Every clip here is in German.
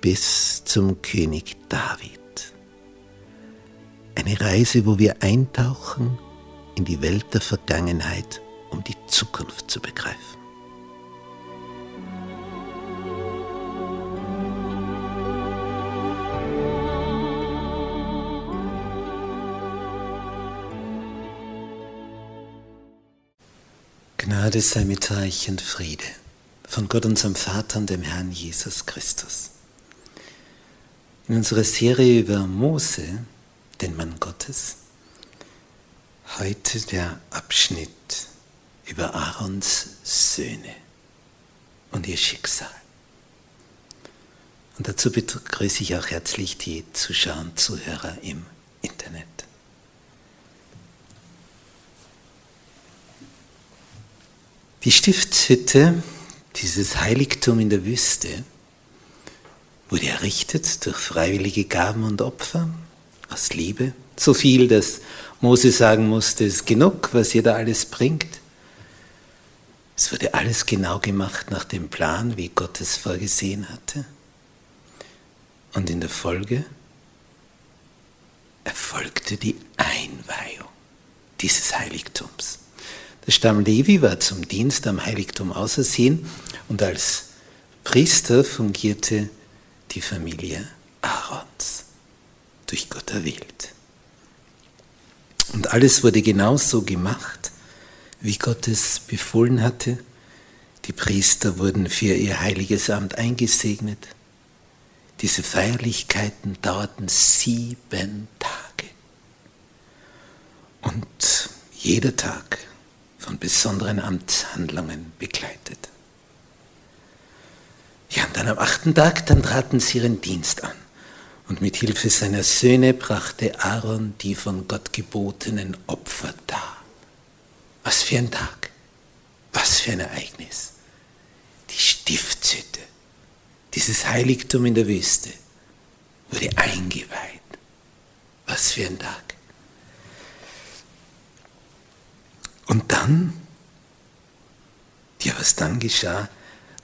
bis zum König David. Eine Reise, wo wir eintauchen in die Welt der Vergangenheit, um die Zukunft zu begreifen. Gnade sei mit euch und Friede von Gott unserem Vater und dem Herrn Jesus Christus. In unserer Serie über Mose, den Mann Gottes, heute der Abschnitt über Aarons Söhne und ihr Schicksal. Und dazu begrüße ich auch herzlich die Zuschauer und Zuhörer im Internet. Die Stiftshütte, dieses Heiligtum in der Wüste, wurde errichtet durch freiwillige Gaben und Opfer aus Liebe. So viel, dass Mose sagen musste, es ist genug, was ihr da alles bringt. Es wurde alles genau gemacht nach dem Plan, wie Gott es vorgesehen hatte. Und in der Folge erfolgte die Einweihung dieses Heiligtums. Der Stamm Levi war zum Dienst am Heiligtum ausersehen und als Priester fungierte die Familie Aarons, durch Gott erwählt. Und alles wurde genauso gemacht, wie Gott es befohlen hatte. Die Priester wurden für ihr heiliges Amt eingesegnet. Diese Feierlichkeiten dauerten sieben Tage. Und jeder Tag von besonderen Amtshandlungen begleitet. Ja, und dann am achten Tag, dann traten sie ihren Dienst an. Und mit Hilfe seiner Söhne brachte Aaron die von Gott gebotenen Opfer dar. Was für ein Tag, was für ein Ereignis. Die Stiftshütte, dieses Heiligtum in der Wüste, wurde eingeweiht. Was für ein Tag. Und dann, ja, was dann geschah,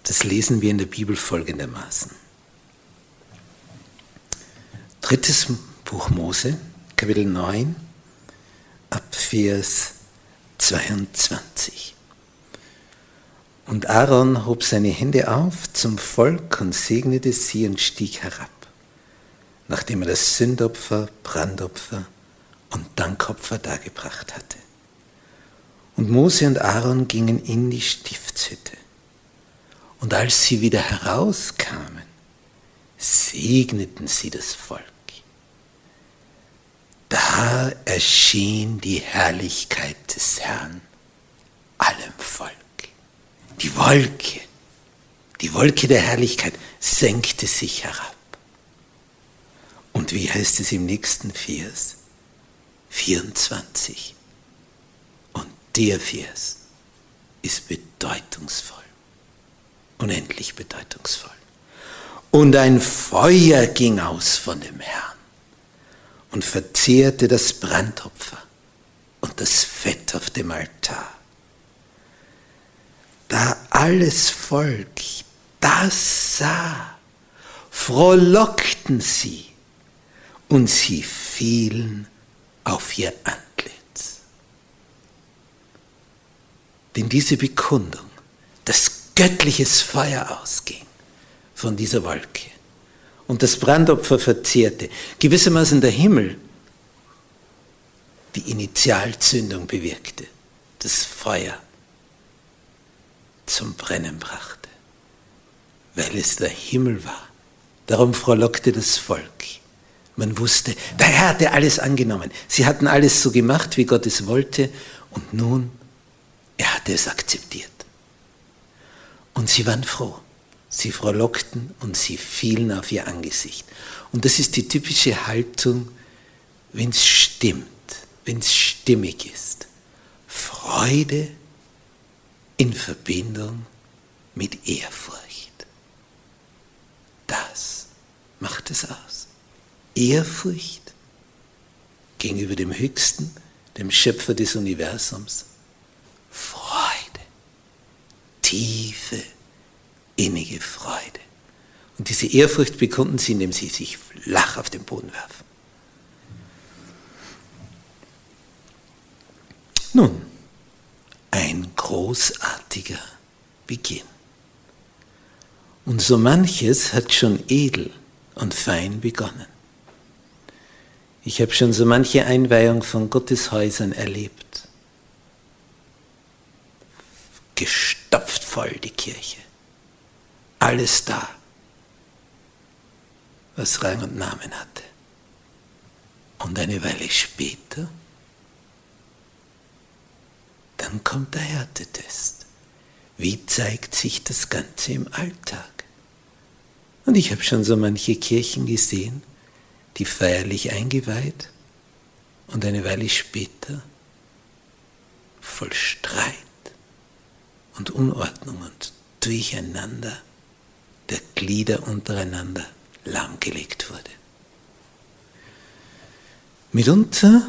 das lesen wir in der Bibel folgendermaßen. Drittes Buch Mose, Kapitel 9, ab Vers 22. Und Aaron hob seine Hände auf zum Volk und segnete sie und stieg herab, nachdem er das Sündopfer, Brandopfer und Dankopfer dargebracht hatte. Und Mose und Aaron gingen in die Stiftshütte. Und als sie wieder herauskamen, segneten sie das Volk. Da erschien die Herrlichkeit des Herrn allem Volk. Die Wolke, die Wolke der Herrlichkeit senkte sich herab. Und wie heißt es im nächsten Vers? 24. Und der Vers ist bedeutungsvoll unendlich bedeutungsvoll. Und ein Feuer ging aus von dem Herrn und verzehrte das Brandopfer und das Fett auf dem Altar. Da alles Volk das sah, frohlockten sie und sie fielen auf ihr Antlitz. Denn diese Bekundung, das göttliches Feuer ausging von dieser Wolke, und das Brandopfer verzehrte, gewissermaßen der Himmel die Initialzündung bewirkte, das Feuer zum Brennen brachte, weil es der Himmel war. Darum frohlockte das Volk. Man wusste, der Herr hatte alles angenommen. Sie hatten alles so gemacht, wie Gott es wollte, und nun, er hatte es akzeptiert. Und sie waren froh. Sie frohlockten und sie fielen auf ihr Angesicht. Und das ist die typische Haltung, wenn es stimmt, wenn es stimmig ist. Freude in Verbindung mit Ehrfurcht. Das macht es aus. Ehrfurcht gegenüber dem Höchsten, dem Schöpfer des Universums. Freude, tiefe, innige Freude. Und diese Ehrfurcht bekunden sie, indem sie sich flach auf den Boden werfen. Nun, ein großartiger Beginn. Und so manches hat schon edel und fein begonnen. Ich habe schon so manche Einweihung von Gotteshäusern erlebt. Gestopft voll die Kirche. Alles da, was Rang und Namen hatte. Und eine Weile später dann kommt der Härtetest. Wie zeigt sich das Ganze im Alltag? Und ich habe schon so manche Kirchen gesehen, die feierlich eingeweiht und eine Weile später voll Streit und Unordnung und Durcheinander der Glieder untereinander lahmgelegt wurde. Mitunter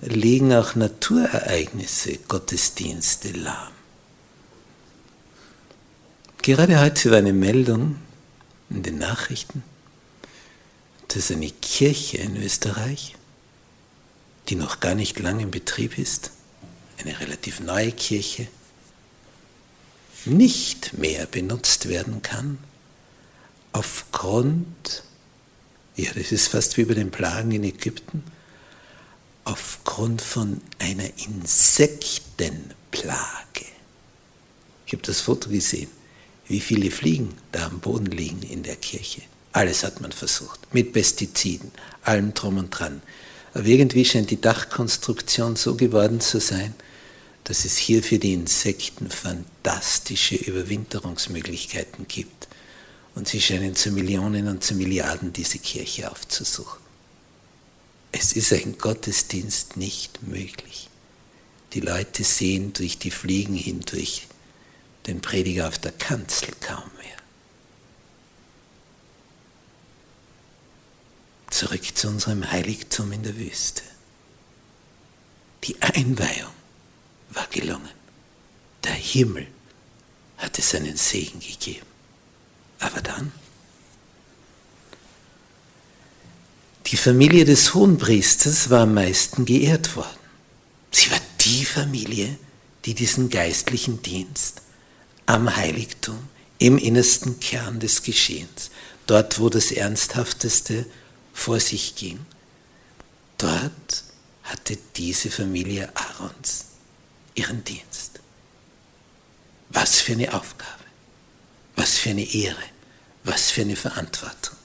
legen auch Naturereignisse Gottesdienste lahm. Gerade heute war eine Meldung in den Nachrichten, dass eine Kirche in Österreich, die noch gar nicht lange in Betrieb ist, eine relativ neue Kirche, nicht mehr benutzt werden kann, aufgrund, ja, das ist fast wie bei den Plagen in Ägypten, aufgrund von einer Insektenplage. Ich habe das Foto gesehen, wie viele Fliegen da am Boden liegen in der Kirche. Alles hat man versucht, mit Pestiziden, allem drum und dran. Aber irgendwie scheint die Dachkonstruktion so geworden zu sein, dass es hier für die Insekten fantastische Überwinterungsmöglichkeiten gibt. Und sie scheinen zu Millionen und zu Milliarden diese Kirche aufzusuchen. Es ist ein Gottesdienst nicht möglich. Die Leute sehen durch die Fliegen hindurch den Prediger auf der Kanzel kaum mehr. Zurück zu unserem Heiligtum in der Wüste. Die Einweihung war gelungen. Der Himmel hatte seinen Segen gegeben. Aber dann Die Familie des Hohenpriesters war am meisten geehrt worden. Sie war die Familie, die diesen geistlichen Dienst am Heiligtum, im innersten Kern des Geschehens, dort wo das Ernsthafteste vor sich ging, dort hatte diese Familie Aarons ihren Dienst. Was für eine Aufgabe, was für eine Ehre, was für eine Verantwortung.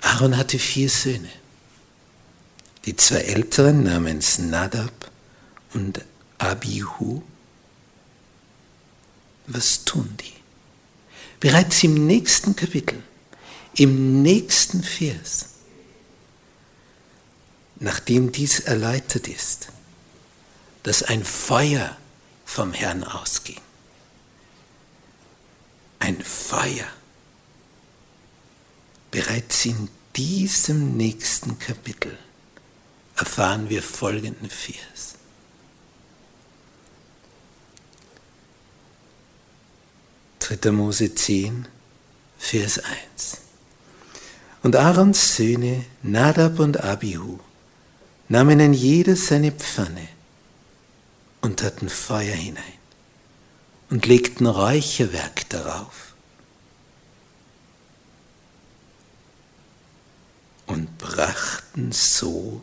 Aaron hatte vier Söhne. Die zwei älteren namens Nadab und Abihu. Was tun die? Bereits im nächsten Kapitel, im nächsten Vers, nachdem dies erläutert ist, dass ein Feuer vom Herrn ausging. Ein Feuer. Bereits in diesem nächsten Kapitel erfahren wir folgenden Vers. Dritter Mose 10, Vers 1. Und Aarons Söhne Nadab und Abihu nahmen ein jeder seine Pfanne und taten Feuer hinein und legten Räucherwerk darauf und brachten so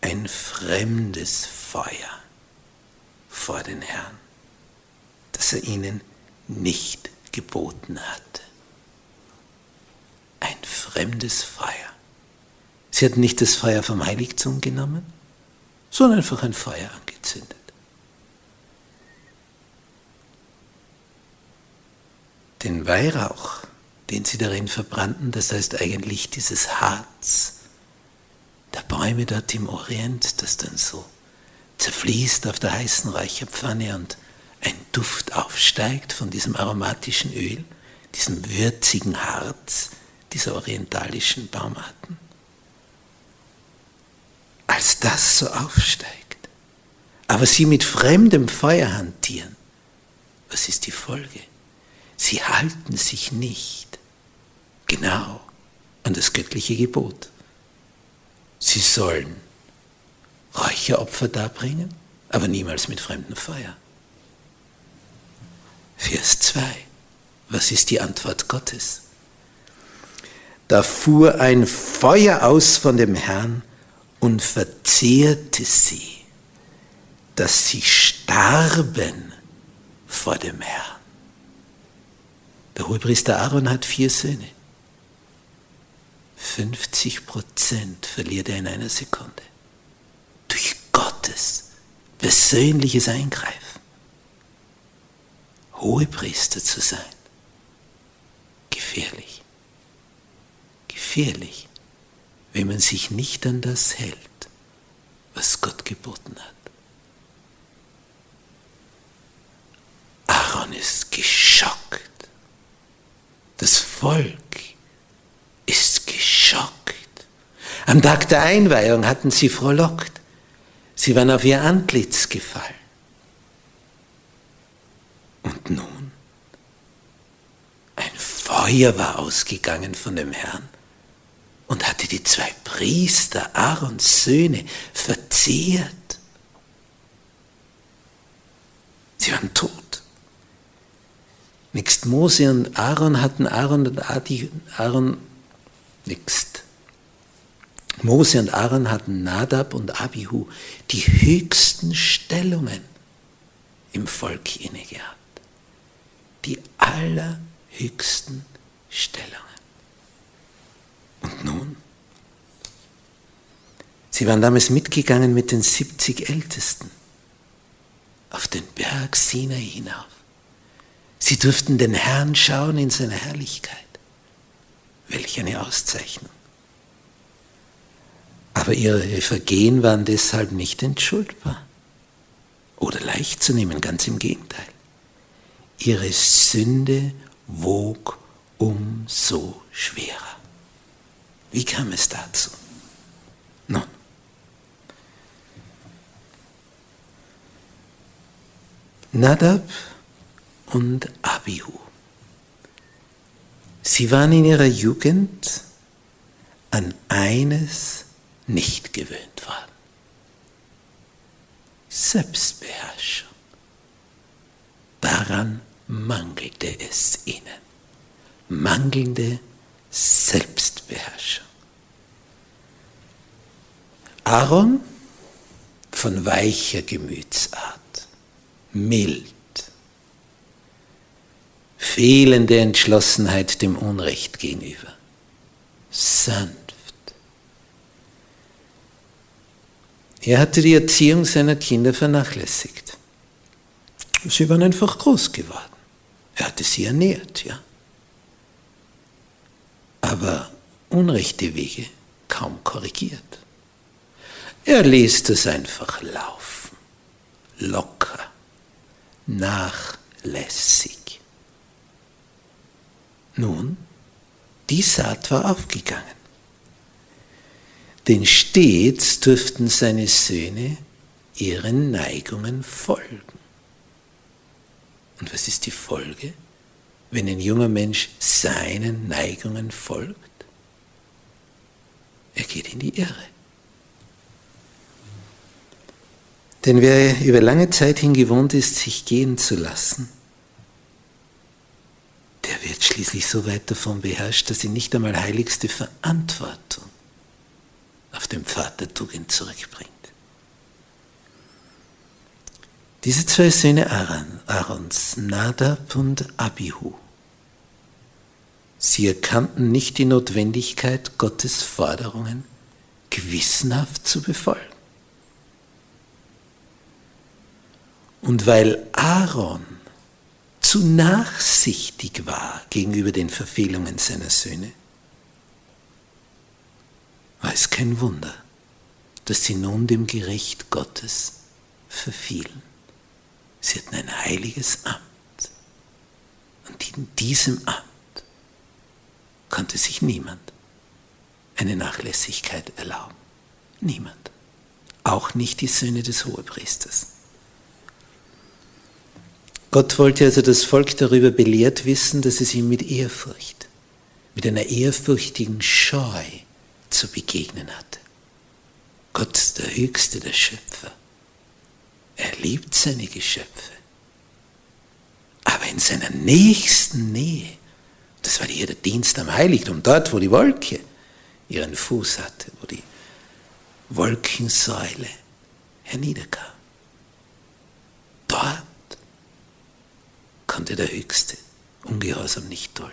ein fremdes Feuer vor den Herrn, das er ihnen nicht geboten hatte. Ein fremdes Feuer. Sie hatten nicht das Feuer vom Heiligtum genommen, sondern einfach ein Feuer angezündet. Den Weihrauch, den sie darin verbrannten, das heißt eigentlich dieses Harz der Bäume dort im Orient, das dann so zerfließt auf der heißen Räucherpfanne und ein Duft aufsteigt von diesem aromatischen Öl, diesem würzigen Harz dieser orientalischen Baumarten. Als das so aufsteigt, aber sie mit fremdem Feuer hantieren, was ist die Folge? Sie halten sich nicht genau an das göttliche Gebot. Sie sollen Räucheropfer darbringen, aber niemals mit fremdem Feuer. Vers 2. Was ist die Antwort Gottes? Da fuhr ein Feuer aus von dem Herrn und verzehrte sie, dass sie starben vor dem Herrn. Der Hohepriester Aaron hat vier Söhne. 50 Prozent verliert er in einer Sekunde. Durch Gottes persönliches Eingreifen. Hohepriester zu sein. Gefährlich. Gefährlich, wenn man sich nicht an das hält, was Gott geboten hat. Aaron ist geschockt. Das Volk ist geschockt. Am Tag der Einweihung hatten sie frohlockt. Sie waren auf ihr Antlitz gefallen. Und nun? Ein Feuer war ausgegangen von dem Herrn und hatte die zwei Priester, Aarons Söhne, verzehrt. Sie waren tot. Nächst Mose und Aaron hatten Aaron und Adi, Aaron, nächst Mose und Aaron hatten Nadab und Abihu die höchsten Stellungen im Volk inne gehabt. Die allerhöchsten Stellungen. Und nun? Sie waren damals mitgegangen mit den 70 Ältesten auf den Berg Sinai hinauf. Sie durften den Herrn schauen in seiner Herrlichkeit. Welch eine Auszeichnung. Aber ihre Vergehen waren deshalb nicht entschuldbar oder leicht zu nehmen, ganz im Gegenteil. Ihre Sünde wog umso schwerer. Wie kam es dazu? Nun, Nadab und Abihu. Sie waren in ihrer Jugend an eines nicht gewöhnt worden. Selbstbeherrschung. Daran mangelte es ihnen. Mangelnde Selbstbeherrschung. Aaron von weicher Gemütsart, mild, fehlende Entschlossenheit dem Unrecht gegenüber, sanft. Er hatte die Erziehung seiner Kinder vernachlässigt. Sie waren einfach groß geworden. Er hatte sie ernährt, ja. Aber unrechte Wege kaum korrigiert. Er ließ das einfach laufen, locker, nachlässig. Nun, die Saat war aufgegangen. Denn stets durften seine Söhne ihren Neigungen folgen. Und was ist die Folge, wenn ein junger Mensch seinen Neigungen folgt? Er geht in die Irre. Denn wer über lange Zeit hin gewohnt ist, sich gehen zu lassen, der wird schließlich so weit davon beherrscht, dass ihn nicht einmal heiligste Verantwortung auf den Pfad der Tugend zurückbringt. Diese zwei Söhne Aarons, Nadab und Abihu, sie erkannten nicht die Notwendigkeit, Gottes Forderungen gewissenhaft zu befolgen. Und weil Aaron zu nachsichtig war gegenüber den Verfehlungen seiner Söhne, war es kein Wunder, dass sie nun dem Gericht Gottes verfielen. Sie hatten ein heiliges Amt. Und in diesem Amt konnte sich niemand eine Nachlässigkeit erlauben. Niemand. Auch nicht die Söhne des Hohepriesters. Gott wollte also das Volk darüber belehrt wissen, dass es ihm mit Ehrfurcht, mit einer ehrfürchtigen Scheu zu begegnen hatte. Gott, der Höchste, der Schöpfer, er liebt seine Geschöpfe. Aber in seiner nächsten Nähe, das war hier der Dienst am Heiligtum, dort, wo die Wolke ihren Fuß hatte, wo die Wolkensäule herniederkam. Dort konnte der Höchste Ungehorsam nicht dulden.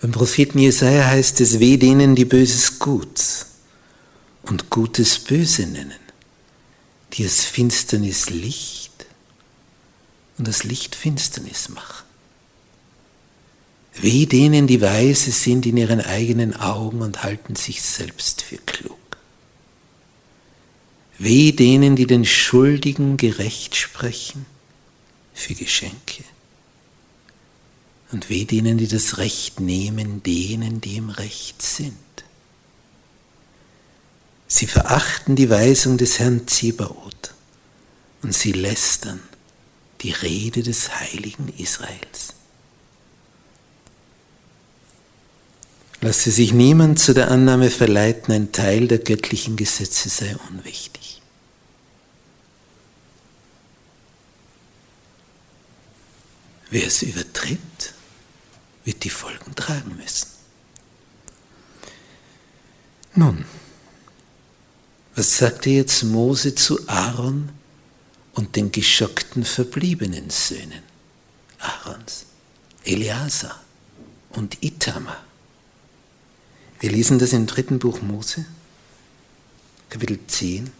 Beim Propheten Jesaja heißt es: Weh denen, die Böses gut und Gutes böse nennen, die es Finsternis Licht und das Licht Finsternis machen. Weh denen, die weise sind in ihren eigenen Augen und halten sich selbst für klug. Weh denen, die den Schuldigen gerecht sprechen für Geschenke. Und weh denen, die das Recht nehmen, denen, die im Recht sind. Sie verachten die Weisung des Herrn Zebaoth und sie lästern die Rede des heiligen Israels. Lasse sich niemand zu der Annahme verleiten, ein Teil der göttlichen Gesetze sei unwichtig. Wer es übertritt, wird die Folgen tragen müssen. Nun, was sagte jetzt Mose zu Aaron und den geschockten verbliebenen Söhnen Aarons, Eliasa und Itamar? Wir lesen das im dritten Buch Mose, Kapitel 10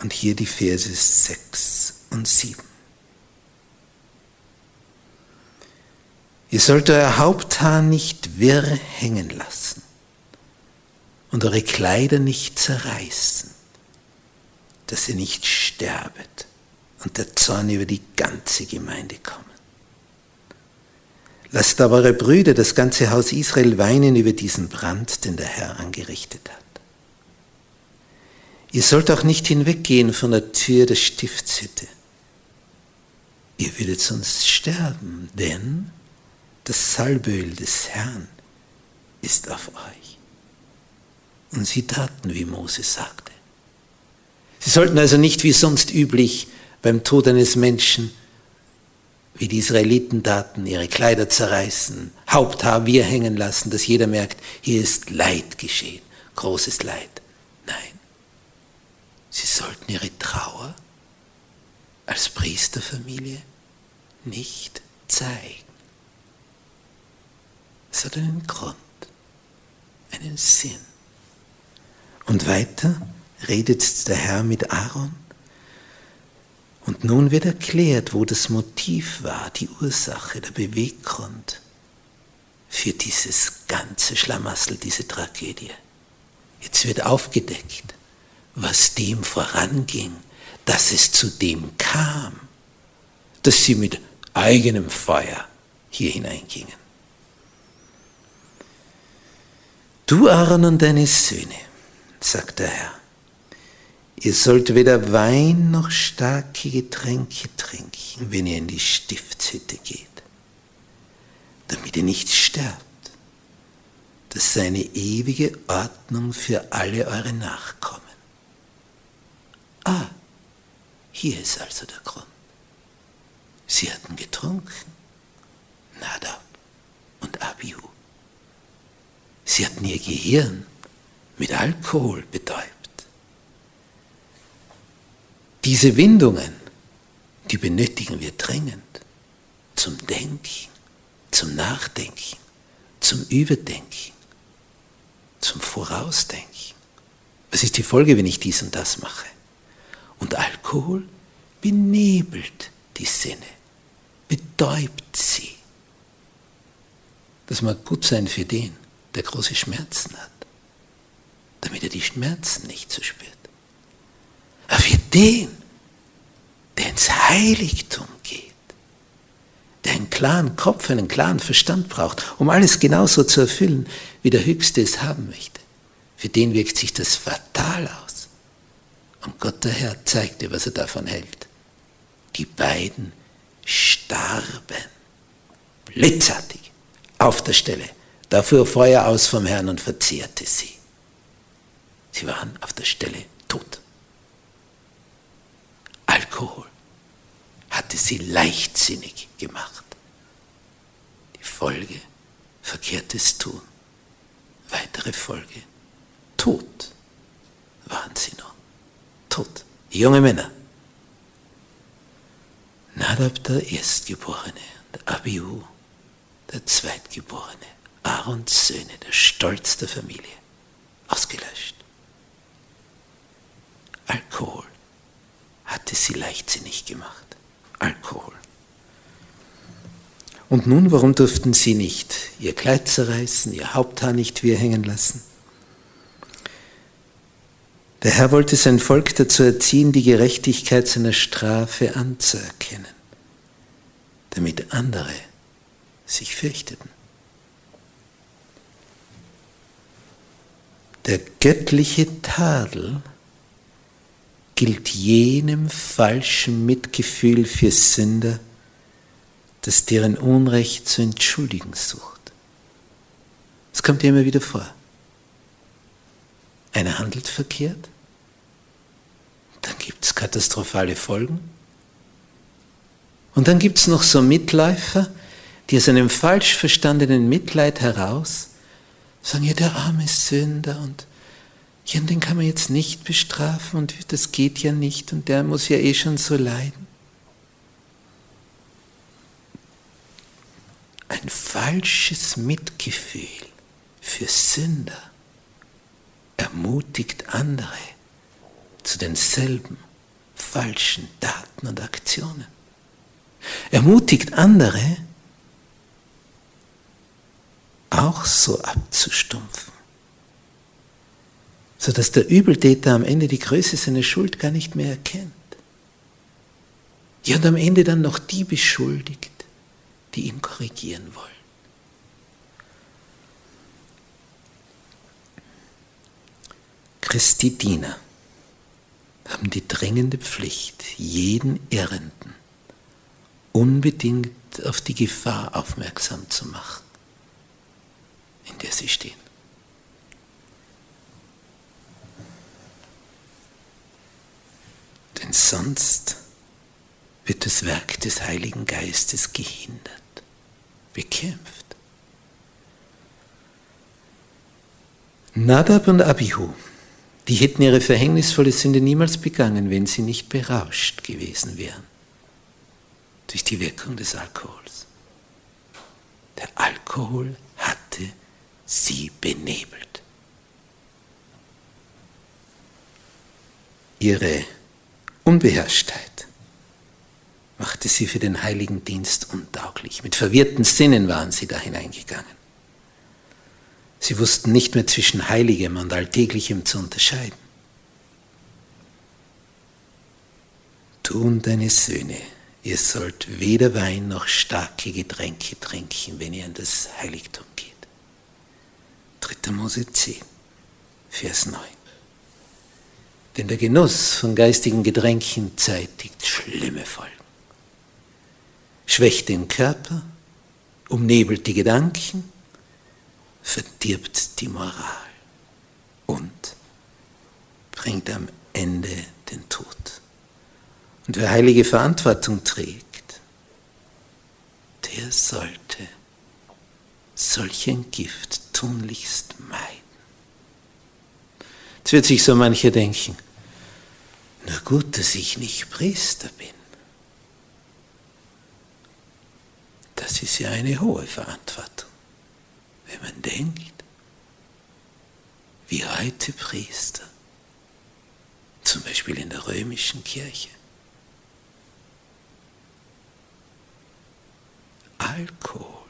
und hier die Verse 6 und 7. Ihr sollt euer Haupthaar nicht wirr hängen lassen und eure Kleider nicht zerreißen, dass ihr nicht sterbet und der Zorn über die ganze Gemeinde kommen. Lasst aber eure Brüder, das ganze Haus Israel, weinen über diesen Brand, den der Herr angerichtet hat. Ihr sollt auch nicht hinweggehen von der Tür der Stiftshütte. Ihr würdet sonst sterben, denn das Salböl des Herrn ist auf euch. Und sie taten, wie Mose sagte. Sie sollten also nicht wie sonst üblich beim Tod eines Menschen wie die Israeliten taten, ihre Kleider zerreißen, Haupthaar wir hängen lassen, dass jeder merkt, hier ist Leid geschehen, großes Leid. Nein, sie sollten ihre Trauer als Priesterfamilie nicht zeigen. Einen Grund, einen Sinn. Und weiter redet der Herr mit Aaron und nun wird erklärt, wo das Motiv war, die Ursache, der Beweggrund für dieses ganze Schlamassel, diese Tragödie. Jetzt wird aufgedeckt, was dem voranging, dass es zu dem kam, dass sie mit eigenem Feuer hier hineingingen. Du, Aaron und deine Söhne, sagt der Herr, Ihr sollt weder Wein noch starke Getränke trinken, wenn ihr in die Stiftshütte geht, damit ihr nicht sterbt. Das sei eine ewige Ordnung für alle eure Nachkommen. Ah, hier ist also der Grund. Sie hatten getrunken, Nadab und Abihu. Sie hatten ihr Gehirn mit Alkohol betäubt. Diese Windungen, die benötigen wir dringend zum Denken, zum Nachdenken, zum Überdenken, zum Vorausdenken. Was ist die Folge, wenn ich dies und das mache? Und Alkohol benebelt die Sinne, betäubt sie. Das mag gut sein für den, der große Schmerzen hat, damit er die Schmerzen nicht so spürt. Aber für den, der ins Heiligtum geht, der einen klaren Kopf, einen klaren Verstand braucht, um alles genauso zu erfüllen, wie der Höchste es haben möchte, für den wirkt sich das fatal aus. Und Gott der Herr zeigt dir, was er davon hält. Die beiden starben. Blitzartig. Auf der Stelle. Da fuhr Feuer aus vom Herrn und verzehrte sie. Sie waren auf der Stelle tot. Alkohol hatte sie leichtsinnig gemacht. Die Folge verkehrtes Tun. Weitere Folge Tod waren sie nun. Tot. Junge Männer. Nadab der Erstgeborene und Abihu der Zweitgeborene. Aarons Söhne, der Stolz der Familie. Ausgelöscht. Alkohol hatte sie leichtsinnig gemacht. Alkohol. Und nun, warum durften sie nicht ihr Kleid zerreißen, ihr Haupthaar nicht wir hängen lassen? Der Herr wollte sein Volk dazu erziehen, die Gerechtigkeit seiner Strafe anzuerkennen, damit andere sich fürchteten. Der göttliche Tadel gilt jenem falschen Mitgefühl für Sünder, das deren Unrecht zu entschuldigen sucht. Es kommt dir immer wieder vor. Einer handelt verkehrt, dann gibt es katastrophale Folgen. Und dann gibt es noch so Mitläufer, die aus einem falsch verstandenen Mitleid heraus sagen, ja, der arme Sünder und ja, den kann man jetzt nicht bestrafen und das geht ja nicht und der muss ja eh schon so leiden. Ein falsches Mitgefühl für Sünder ermutigt andere zu denselben falschen Daten und Aktionen. Ermutigt andere, auch so abzustumpfen, sodass der Übeltäter am Ende die Größe seiner Schuld gar nicht mehr erkennt. Ja, und am Ende dann noch die beschuldigt, die ihn korrigieren wollen. Christi Diener haben die drängende Pflicht, jeden Irrenden unbedingt auf die Gefahr aufmerksam zu machen, in der sie stehen. Denn sonst wird das Werk des Heiligen Geistes gehindert, bekämpft. Nadab und Abihu die hätten ihre verhängnisvolle Sünde niemals begangen, wenn sie nicht berauscht gewesen wären. Durch die Wirkung des Alkohols. Der Alkohol hatte sie benebelt. Ihre Unbeherrschtheit machte sie für den heiligen Dienst untauglich. Mit verwirrten Sinnen waren sie da hineingegangen. Sie wussten nicht mehr zwischen Heiligem und Alltäglichem zu unterscheiden. Und deine Söhne, ihr sollt weder Wein noch starke Getränke trinken, wenn ihr in das Heiligtum. 3. Mose 10, Vers 9. Denn der Genuss von geistigen Getränken zeitigt schlimme Folgen. Schwächt den Körper, umnebelt die Gedanken, verdirbt die Moral und bringt am Ende den Tod. Und wer heilige Verantwortung trägt, wer sollte solch ein Gift tunlichst meiden? Jetzt wird sich so mancher denken, nur gut, dass ich nicht Priester bin. Das ist ja eine hohe Verantwortung, wenn man denkt, wie heute Priester, zum Beispiel in der römischen Kirche, Alkohol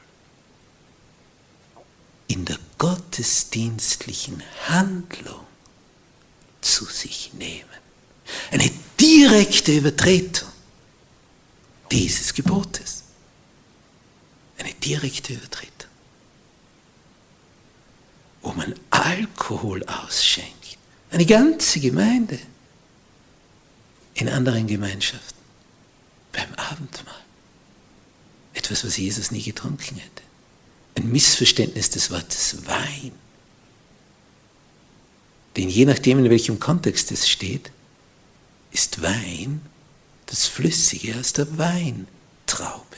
in der gottesdienstlichen Handlung zu sich nehmen. Eine direkte Übertretung dieses Gebotes. Eine direkte Übertretung. Wo man Alkohol ausschenkt. Eine ganze Gemeinde in anderen Gemeinschaften beim Abendmahl. Etwas, was Jesus nie getrunken hätte. Ein Missverständnis des Wortes Wein. Denn je nachdem, in welchem Kontext es steht, ist Wein das Flüssige aus der Weintraube.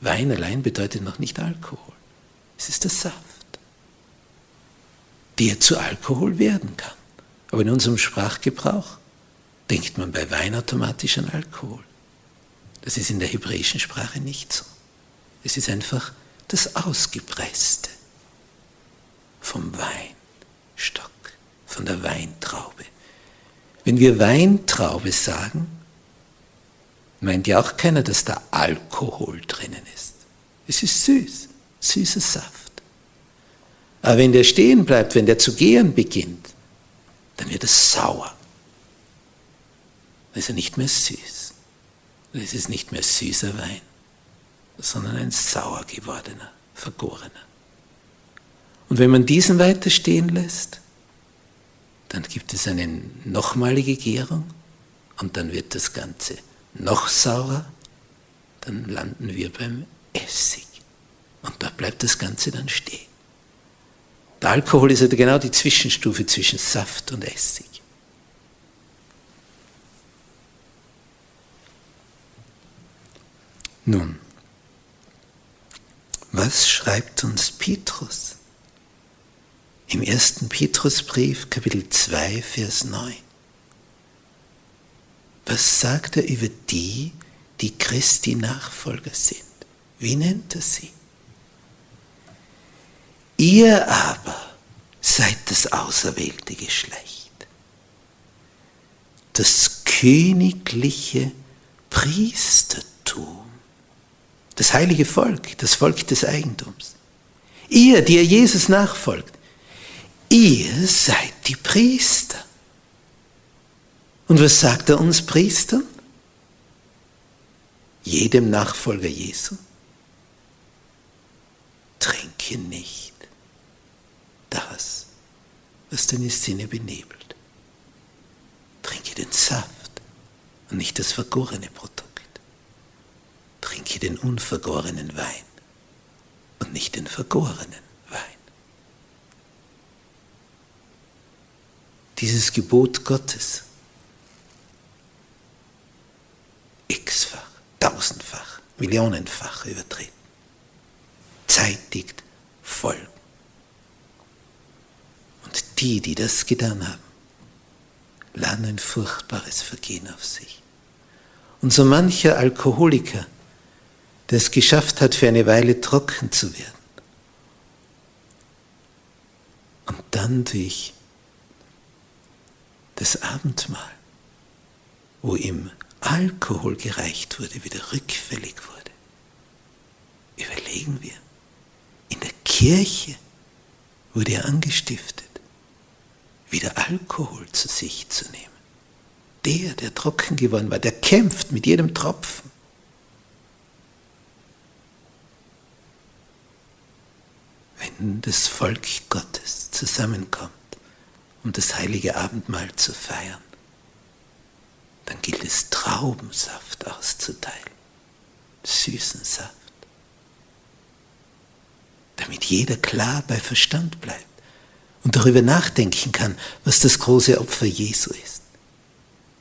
Wein allein bedeutet noch nicht Alkohol. Es ist der Saft, der zu Alkohol werden kann. Aber in unserem Sprachgebrauch denkt man bei Wein automatisch an Alkohol. Das ist in der hebräischen Sprache nicht so. Es ist einfach das Ausgepresste vom Weinstock, von der Weintraube. Wenn wir Weintraube sagen, meint ja auch keiner, dass da Alkohol drinnen ist. Es ist süß, süßer Saft. Aber wenn der stehen bleibt, wenn der zu gären beginnt, dann wird es sauer. Dann ist er nicht mehr süß. Dann ist es nicht mehr süßer Wein, sondern ein sauer gewordener, vergorener. Und wenn man diesen weiter stehen lässt, dann gibt es eine nochmalige Gärung und dann wird das Ganze noch saurer, dann landen wir beim Essig. Und da bleibt das Ganze dann stehen. Der Alkohol ist ja genau die Zwischenstufe zwischen Saft und Essig. Nun, was schreibt uns Petrus? Im ersten Petrusbrief, Kapitel 2, Vers 9. Was sagt er über die, die Christi Nachfolger sind? Wie nennt er sie? Ihr aber seid das auserwählte Geschlecht, das königliche Priestertum, das heilige Volk, das Volk des Eigentums. Ihr, die ihr Jesus nachfolgt, ihr seid die Priester. Und was sagt er uns Priestern? Jedem Nachfolger Jesu? Trinke nicht das, was deine Sinne benebelt. Trinke den Saft und nicht das vergorene Produkt. Trinke den unvergorenen Wein und nicht den vergorenen Wein. Dieses Gebot Gottes x-fach, tausendfach, millionenfach übertreten. Zeitigt Folgen. Und die, die das getan haben, laden ein furchtbares Vergehen auf sich. Und so mancher Alkoholiker, der es geschafft hat, für eine Weile trocken zu werden, und dann durch das Abendmahl, wo ihm Alkohol gereicht wurde, wieder rückfällig wurde. Überlegen wir, in der Kirche wurde er angestiftet, wieder Alkohol zu sich zu nehmen. Der, der trocken geworden war, der kämpft mit jedem Tropfen. Das Volk Gottes zusammenkommt, um das heilige Abendmahl zu feiern, dann gilt es Traubensaft auszuteilen, süßen Saft, damit jeder klar bei Verstand bleibt und darüber nachdenken kann, was das große Opfer Jesu ist.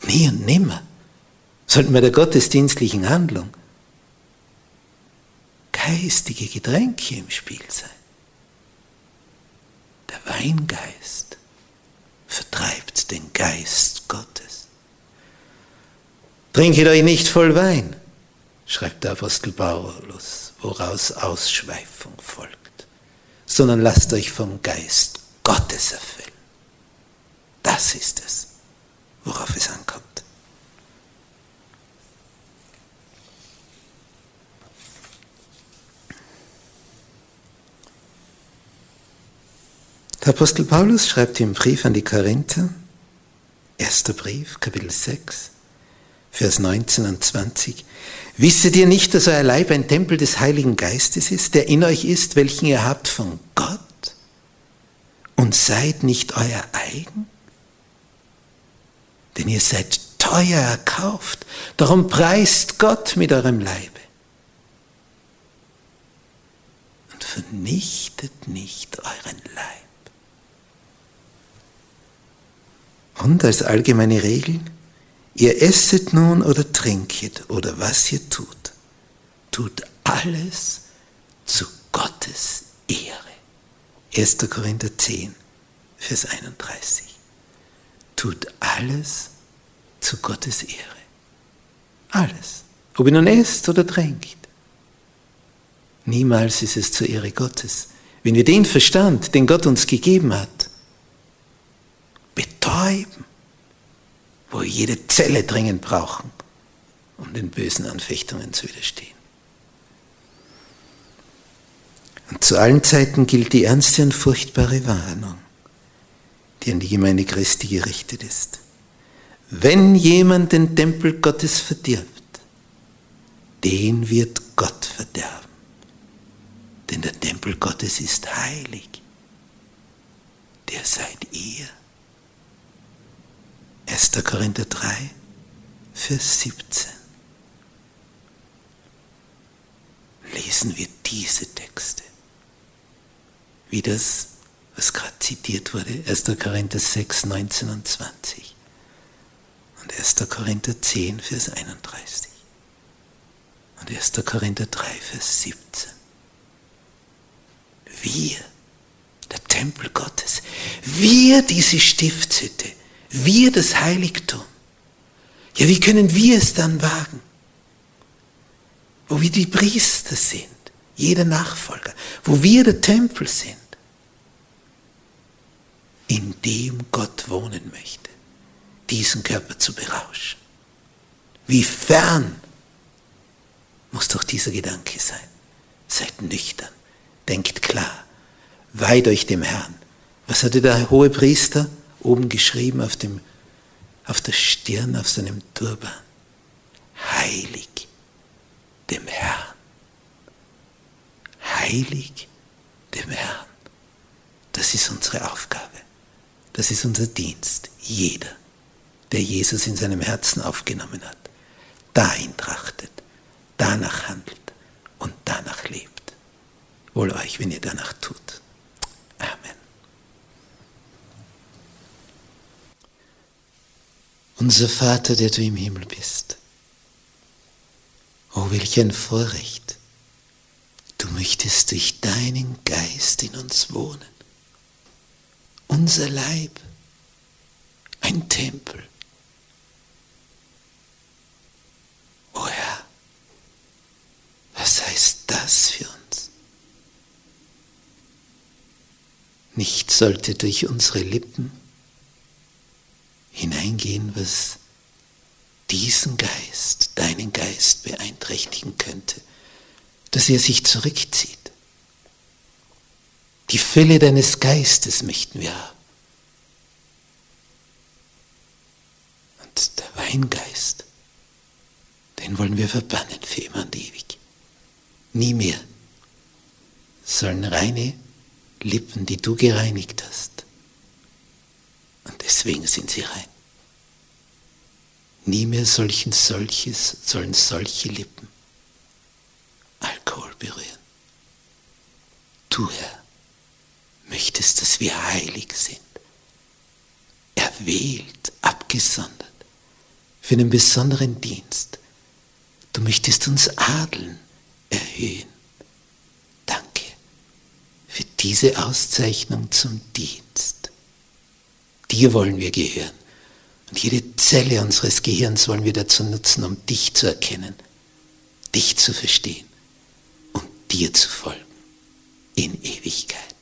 Nie und nimmer sollten wir der gottesdienstlichen Handlung geistige Getränke im Spiel sein. Der Weingeist vertreibt den Geist Gottes. Trinket euch nicht voll Wein, schreibt der Apostel Paulus, woraus Ausschweifung folgt, sondern lasst euch vom Geist Gottes erfüllen. Das ist es, worauf es ankommt. Der Apostel Paulus schreibt im Brief an die Korinther, erster Brief, Kapitel 6, Vers 19 und 20, Wisset ihr nicht, dass euer Leib ein Tempel des Heiligen Geistes ist, der in euch ist, welchen ihr habt von Gott? Und seid nicht euer eigen? Denn ihr seid teuer erkauft, darum preist Gott mit eurem Leibe. Und vernichtet nicht euren Leib. Und als allgemeine Regel, ihr esset nun oder trinket oder was ihr tut, tut alles zu Gottes Ehre. 1. Korinther 10, Vers 31. Tut alles zu Gottes Ehre. Alles. Ob ihr nun esst oder trinkt. Niemals ist es zur Ehre Gottes. Wenn wir den Verstand, den Gott uns gegeben hat, betäuben, wo wir jede Zelle dringend brauchen, um den bösen Anfechtungen zu widerstehen. Und zu allen Zeiten gilt die ernste und furchtbare Warnung, die an die Gemeinde Christi gerichtet ist. Wenn jemand den Tempel Gottes verdirbt, den wird Gott verderben. Denn der Tempel Gottes ist heilig. Der seid ihr. 1. Korinther 3, Vers 17. Lesen wir diese Texte. Wie das, was gerade zitiert wurde, 1. Korinther 6, 19 und 20. Und 1. Korinther 10, Vers 31. Und 1. Korinther 3, Vers 17. Wir, der Tempel Gottes, wir diese Stiftshütte, wir das Heiligtum. Ja, wie können wir es dann wagen? Wo wir die Priester sind, jeder Nachfolger, wo wir der Tempel sind, in dem Gott wohnen möchte, diesen Körper zu berauschen. Wie fern muss doch dieser Gedanke sein. Seid nüchtern, denkt klar, weiht euch dem Herrn. Was hatte der hohe Priester? Oben geschrieben auf, dem, auf der Stirn, auf seinem Turban. Heilig dem Herrn. Heilig dem Herrn. Das ist unsere Aufgabe. Das ist unser Dienst. Jeder, der Jesus in seinem Herzen aufgenommen hat, dahin trachtet, danach handelt und danach lebt. Wohl euch, wenn ihr danach tut. Amen. Unser Vater, der du im Himmel bist. Oh, welch ein Vorrecht. Du möchtest durch deinen Geist in uns wohnen. Unser Leib, ein Tempel. Oh Herr, was heißt das für uns? Nichts sollte durch unsere Lippen hineingehen, was diesen Geist, deinen Geist beeinträchtigen könnte, dass er sich zurückzieht. Die Fülle deines Geistes möchten wir haben. Und der Weingeist, den wollen wir verbannen für immer und ewig. Nie mehr sollen reine Lippen, die du gereinigt hast, und deswegen sind sie rein. Nie mehr solchen solches sollen solche Lippen Alkohol berühren. Du, Herr, möchtest, dass wir heilig sind, erwählt, abgesondert, für einen besonderen Dienst. Du möchtest uns adeln, erhöhen, diese Auszeichnung zum Dienst. Dir wollen wir gehören. Und jede Zelle unseres Gehirns wollen wir dazu nutzen, um dich zu erkennen, dich zu verstehen und dir zu folgen in Ewigkeit.